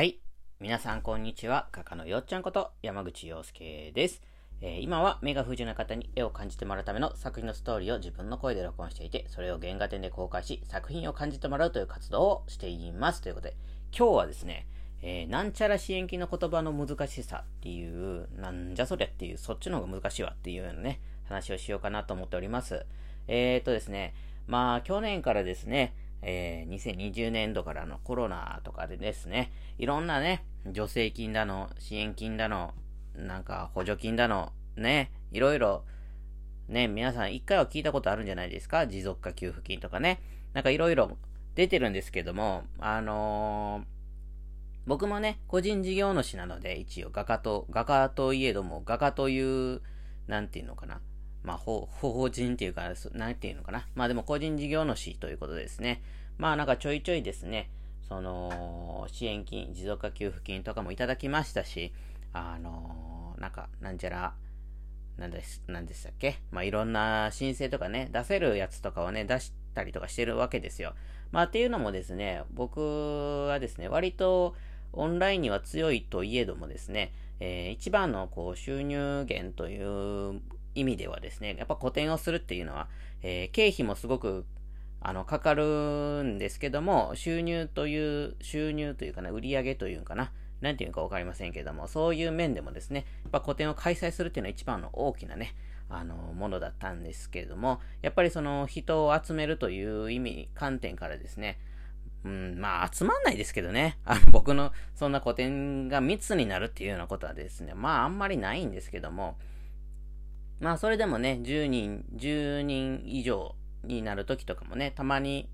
はい。皆さん、こんにちは。画家のよっちゃんこと、山口洋介です。えー今は目が不自由な方に絵を感じてもらうための作品のストーリーを自分の声で録音していて、それを原画展で公開し、作品を感じてもらうという活動をしています。ということで、今日はですね、えーなんちゃら支援金の言葉の難しさっていう、なんじゃそりゃっていう、そっちの方が難しいわっていうようなね、話をしようかなと思っております。えー、っとですね、まあ、去年からですね、えー2020年度からのコロナとかでですね、いろんなね、助成金だの、支援金だの、なんか補助金だの、ね、いろいろ、ね、皆さん一回は聞いたことあるんじゃないですか？持続化給付金とかね。なんかいろいろ出てるんですけども、あのー僕もね、個人事業主なので、一応画家と、画家といえども、画家という、なんていうのかな。まあ、法、人っていうか、そなんていうのかな。まあでも個人事業主ということですね。まあなんかちょいちょいですね、その、支援金、持続化給付金とかもいただきましたし、あのーなんか、なんちゃら、なんです、なんでしたっけまあいろんな申請とかね、出せるやつとかをね、出したりとかしてるわけですよ。まあっていうのもですね、僕はですね、割とオンラインには強いといえどもですね、えー一番のこう収入源という意味ではですね、やっぱ個展をするっていうのは、えー経費もすごくあの、かかるんですけども、収入という、収入というかな、売り上げというかな、なんていうかわかりませんけども、そういう面でもですね、やっぱ個展を開催するっていうのは一番の大きなね、あの、ものだったんですけれども、やっぱりその人を集めるという意味、観点からですね、うん、まあ集まんないですけどね。あの僕のそんな個展が密になるっていうようなことはですね、まああんまりないんですけども、まあそれでもね、10人、10人以上になる時とかもね、たまに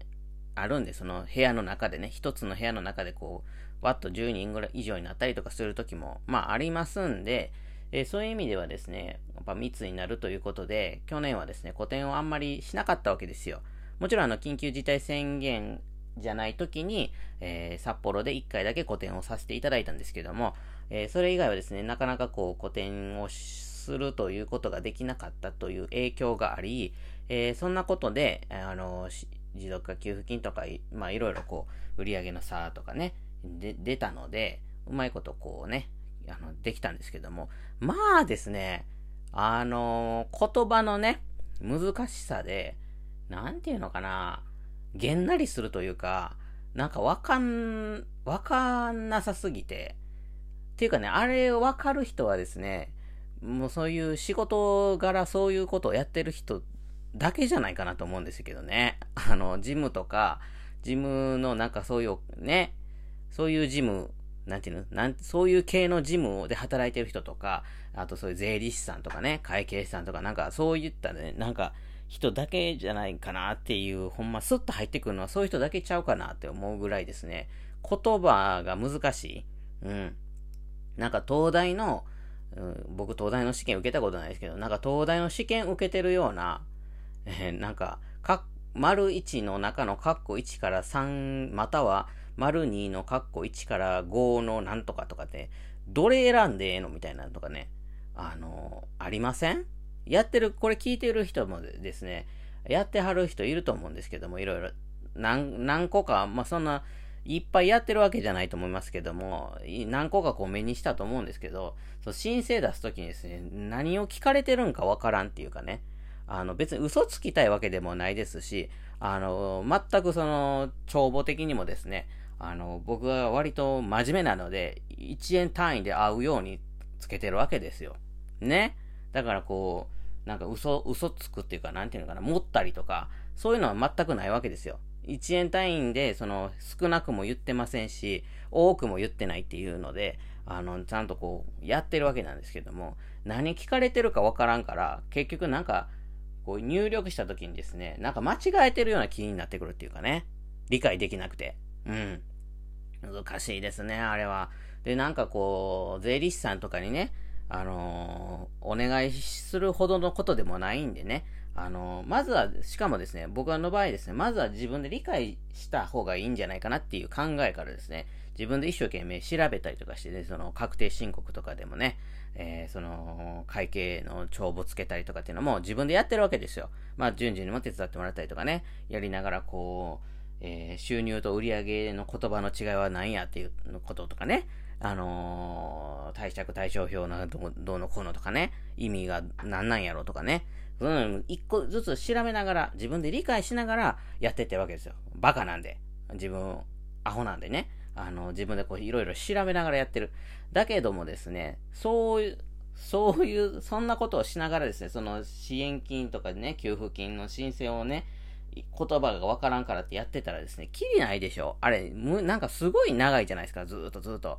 あるんで、その部屋の中でね、一つの部屋の中でこう、わっと10人ぐらい以上になったりとかする時も、まあありますんで、えーそういう意味ではですね、やっぱ密になるということで、去年はですね、個展をあんまりしなかったわけですよ。もちろんあの、緊急事態宣言じゃない時に、えー札幌で1回だけ個展をさせていただいたんですけども、えーそれ以外はですね、なかなかこう、個展をするということができなかったという影響があり、えーそんなことで、あの、持続化給付金とか、まあいろいろこう、売上の差とかね、で、出たので、うまいことこうね、あの、できたんですけども、まあですね、あの、言葉のね、難しさで、なんていうのかな、げんなりするというか、なんかわかん、わかんなさすぎて、っていうかね、あれわかる人はですね、もうそういう仕事柄そういうことをやってる人だけじゃないかなと思うんですけどね。あの、ジムとか、ジムのなんかそういうね、そういうジム、なんていうのなんそういう系のジムで働いてる人とか、あとそういう税理士さんとかね、会計士さんとか、なんかそういったね、なんか人だけじゃないかなっていう、ほんまスッと入ってくるのはそういう人だけちゃうかなって思うぐらいですね。言葉が難しい。うん。なんか東大の、僕東大の試験受けたことないですけど、なんか東大の試験受けてるような、えーなんか、か、丸1の中のカッコ1から3、または丸2のカッコ1から5のなんとかとかって、どれ選んでええのみたいなのとかね、あのーありません？やってる、これ聞いてる人もですね、やってはる人いると思うんですけども、いろいろ、何、何個か、まあ、そんな、いっぱいやってるわけじゃないと思いますけども、何個かこう目にしたと思うんですけど、そう申請出すときにですね、何を聞かれてるんかわからんっていうかね、あの別に嘘つきたいわけでもないですし、あの、全くその、帳簿的にもですね、あの、僕は割と真面目なので、1円単位で会うようにつけてるわけですよ。ね。だからこう、なんか嘘、嘘つくっていうか、なんていうのかな、持ったりとか、そういうのは全くないわけですよ。1円単位で、その、少なくも言ってませんし、多くも言ってないっていうので、あの、ちゃんとこう、やってるわけなんですけども、何聞かれてるかわからんから、結局なんか、こう入力した時にですね、なんか間違えてるような気になってくるっていうかね、理解できなくて。うん。難しいですね、あれは。で、なんかこう、税理士さんとかにね、あのーお願いするほどのことでもないんでね、あのまずは、しかもですね、僕の場合ですね、まずは自分で理解した方がいいんじゃないかなっていう考えからですね、自分で一生懸命調べたりとかしてね、その確定申告とかでもね、えーその、会計の帳簿つけたりとかっていうのも自分でやってるわけですよ。まあ、順次にも手伝ってもらったりとかね、やりながらこう、えー、収入と売上げの言葉の違いは何やっていうこととかね、あのー、貸借対照表のどどうのこうのとかね、意味が何なんやろうとかね、ういうの一個ずつ調べながら、自分で理解しながらやってってるわけですよ。バカなんで。自分、アホなんでね。あの、自分でこういろいろ調べながらやってる。だけどもですね、そういう、そういう、そんなことをしながらですね、その支援金とかね、給付金の申請をね、言葉がわからんからってやってたらですね、きりないでしょ。あれ、む、なんかすごい長いじゃないですか、ずっとずっと。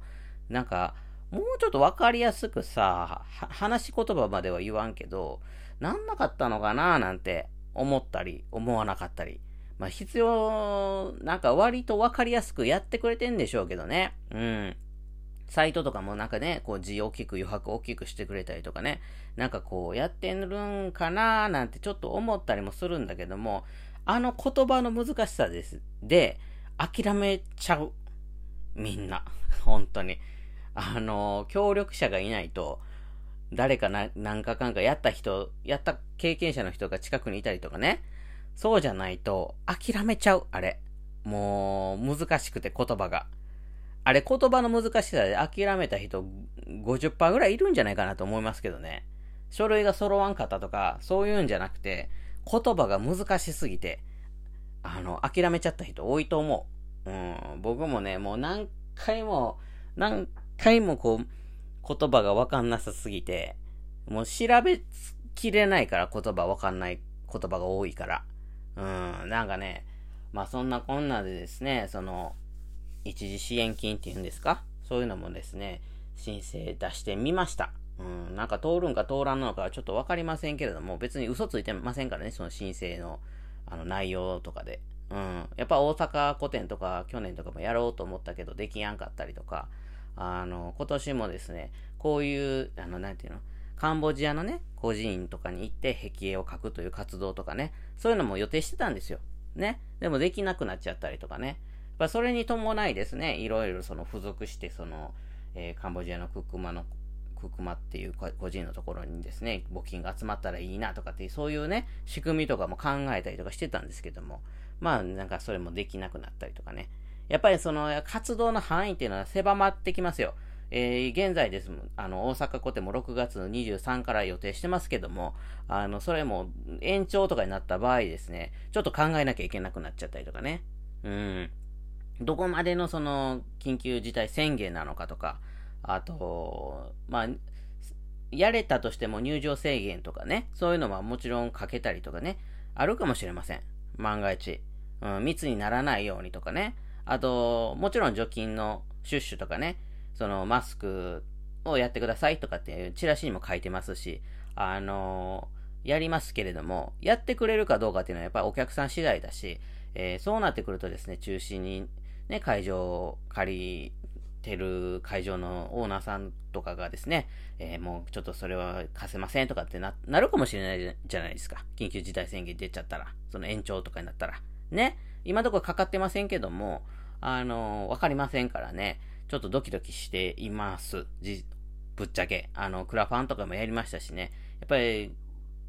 なんか、もうちょっとわかりやすくさ、話し言葉までは言わんけど、なんなかったのかななんて思ったり、思わなかったり。まあ、必要、なんか割とわかりやすくやってくれてんでしょうけどね。うん。サイトとかもなんかね、こう字大きく余白大きくしてくれたりとかね、なんかこうやってるんかななんてちょっと思ったりもするんだけども、あの言葉の難しさです。で、諦めちゃう。みんな。本当に。あの、協力者がいないと、誰かな、何かかんかやった人、やった経験者の人が近くにいたりとかね。そうじゃないと、諦めちゃう、あれ。もう、難しくて言葉が。あれ、言葉の難しさで諦めた人50%ぐらいいるんじゃないかなと思いますけどね。書類が揃わんかったとか、そういうんじゃなくて、言葉が難しすぎて、あの、諦めちゃった人多いと思う。うん、僕もね、もう何回も、何回もこう、言葉がわかんなさすぎて、もう調べきれないから言葉わかんない言葉が多いから。うん、なんかね、まあそんなこんなでですね、その、一時支援金っていうんですか？そういうのもですね、申請出してみました。うん、なんか通るんか通らんのかはちょっとわかりませんけれども、別に嘘ついてませんからね、その申請の、あの内容とかで。うん。やっぱ大阪古典とか去年とかもやろうと思ったけどできやんかったりとか、あの、今年もですね、こういう、あの、なんていうの、カンボジアのね、孤児院とかに行って壁画を描くという活動とかね、そういうのも予定してたんですよ。ね。でもできなくなっちゃったりとかね。やっぱそれに伴いですね、いろいろその付属して、その、えー、カンボジアのクックマの、クックマっていう個人のところにですね、募金が集まったらいいなとかっていう、そういうね、仕組みとかも考えたりとかしてたんですけども、まあなんかそれもできなくなったりとかね。やっぱりその活動の範囲っていうのは狭まってきますよ。えー、現在です。あの、大阪コテも6月の23から予定してますけども、あの、それも延長とかになった場合ですね、ちょっと考えなきゃいけなくなっちゃったりとかね。うん。どこまでのその、緊急事態宣言なのかとか、あと、まあ、やれたとしても入場制限とかね、そういうのはもちろんかけたりとかね、あるかもしれません。万が一。うん、密にならないようにとかね。あと、もちろん除菌のシュッシュとかね、そのマスクをやってくださいとかっていうチラシにも書いてますし、あの、やりますけれども、やってくれるかどうかっていうのはやっぱりお客さん次第だし、えー、そうなってくるとですね、中心にね、会場を借りてる会場のオーナーさんとかがですね、えー、もうちょっとそれは貸せませんとかってな、なるかもしれないじゃないですか。緊急事態宣言出ちゃったら、その延長とかになったら。ね。今どこかかってませんけども、あの、わかりませんからね。ちょっとドキドキしています。じ、ぶっちゃけ。あの、クラファンとかもやりましたしね。やっぱり、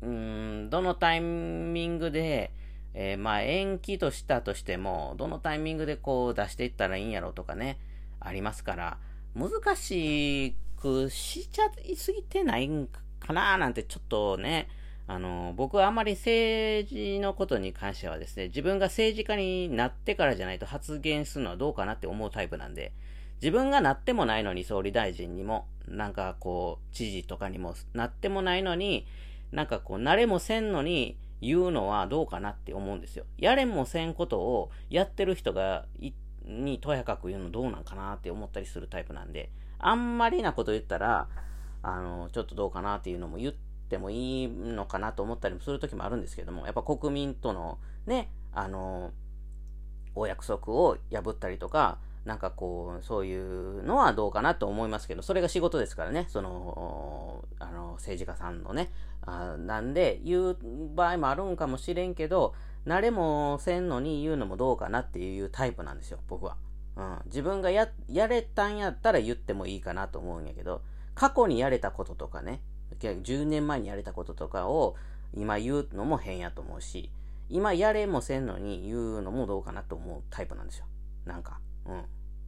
うーん、どのタイミングで、えー、まあ延期としたとしても、どのタイミングでこう出していったらいいんやろうとかね、ありますから、難しくしちゃいすぎてないんかななんてちょっとね、あの、僕はあまり政治のことに関してはですね、自分が政治家になってからじゃないと発言するのはどうかなって思うタイプなんで、自分がなってもないのに総理大臣にも、なんかこう、知事とかにもなってもないのに、なんかこう、慣れもせんのに言うのはどうかなって思うんですよ。やれもせんことをやってる人が、にとやかく言うのどうなんかなって思ったりするタイプなんで、あんまりなこと言ったら、あの、ちょっとどうかなっていうのも言ってもいいのかなと思ったりもする時もあるんですけども、やっぱ国民とのね、あの、お約束を破ったりとか、なんかこう、そういうのはどうかなと思いますけど、それが仕事ですからね、その、あの、政治家さんのね。あなんで、言う場合もあるんかもしれんけど、慣れもせんのに言うのもどうかなっていうタイプなんですよ、僕は。うん。自分がや、やれたんやったら言ってもいいかなと思うんやけど、過去にやれたこととかね、10年前にやれたこととかを今言うのも変やと思うし、今やれもせんのに言うのもどうかなと思うタイプなんですよ。なんか、うん。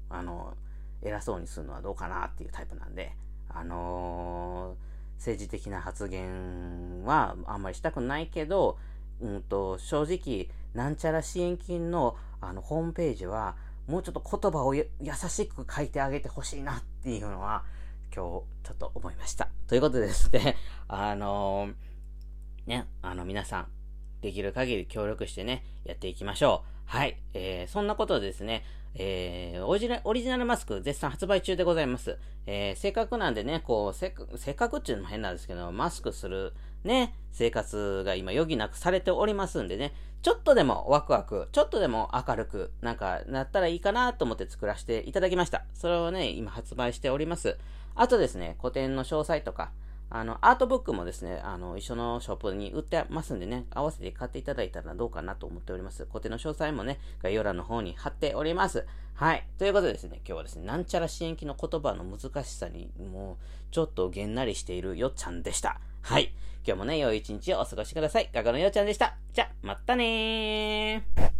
あの、偉そうにするのはどうかなっていうタイプなんで、あのー、政治的な発言はあんまりしたくないけど、うんと、正直、なんちゃら支援金のあのホームページは、もうちょっと言葉を優しく書いてあげてほしいなっていうのは、今日ちょっと思いました。ということでですね、あのー、ね、あの皆さん、できる限り協力してね、やっていきましょう。はい。えー、そんなことでですね、えー、オリジナオリジナルマスク絶賛発売中でございます。えー、せっかくなんでね、こう、せせっかくっていうのも変なんですけど、マスクするね、生活が今余儀なくされておりますんでね、ちょっとでもワクワク、ちょっとでも明るく、なんか、なったらいいかなと思って作らせていただきました。それをね、今発売しております。あとですね、個展の詳細とか、あの、アートブックもですね、あの、一緒のショップに売ってますんでね、合わせて買っていただいたらどうかなと思っております。個展の詳細もね、概要欄の方に貼っております。はい。ということでですね、今日はですね、なんちゃら支援機の言葉の難しさに、もう、ちょっとげんなりしているよっちゃんでした。はい。今日もね、良い一日をお過ごしください。ガガのよっちゃんでした。じゃ、またねー。